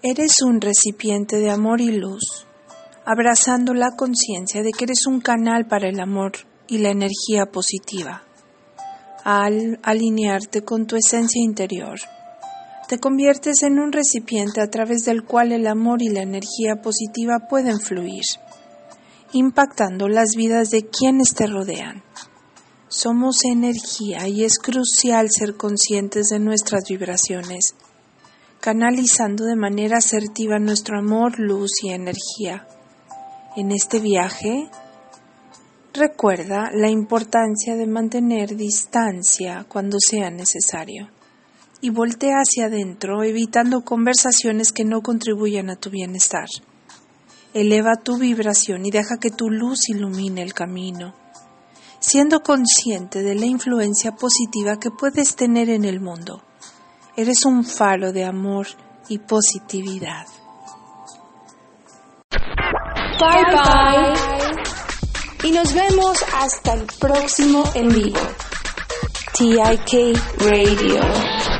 Eres un recipiente de amor y luz, abrazando la conciencia de que eres un canal para el amor y la energía positiva. Al alinearte con tu esencia interior, te conviertes en un recipiente a través del cual el amor y la energía positiva pueden fluir, impactando las vidas de quienes te rodean. Somos energía y es crucial ser conscientes de nuestras vibraciones, canalizando de manera asertiva nuestro amor, luz y energía. En este viaje, recuerda la importancia de mantener distancia cuando sea necesario y voltea hacia adentro evitando conversaciones que no contribuyan a tu bienestar. Eleva tu vibración y deja que tu luz ilumine el camino, siendo consciente de la influencia positiva que puedes tener en el mundo. Eres un faro de amor y positividad. Bye bye. Y nos vemos hasta el próximo en vivo. TIK Radio.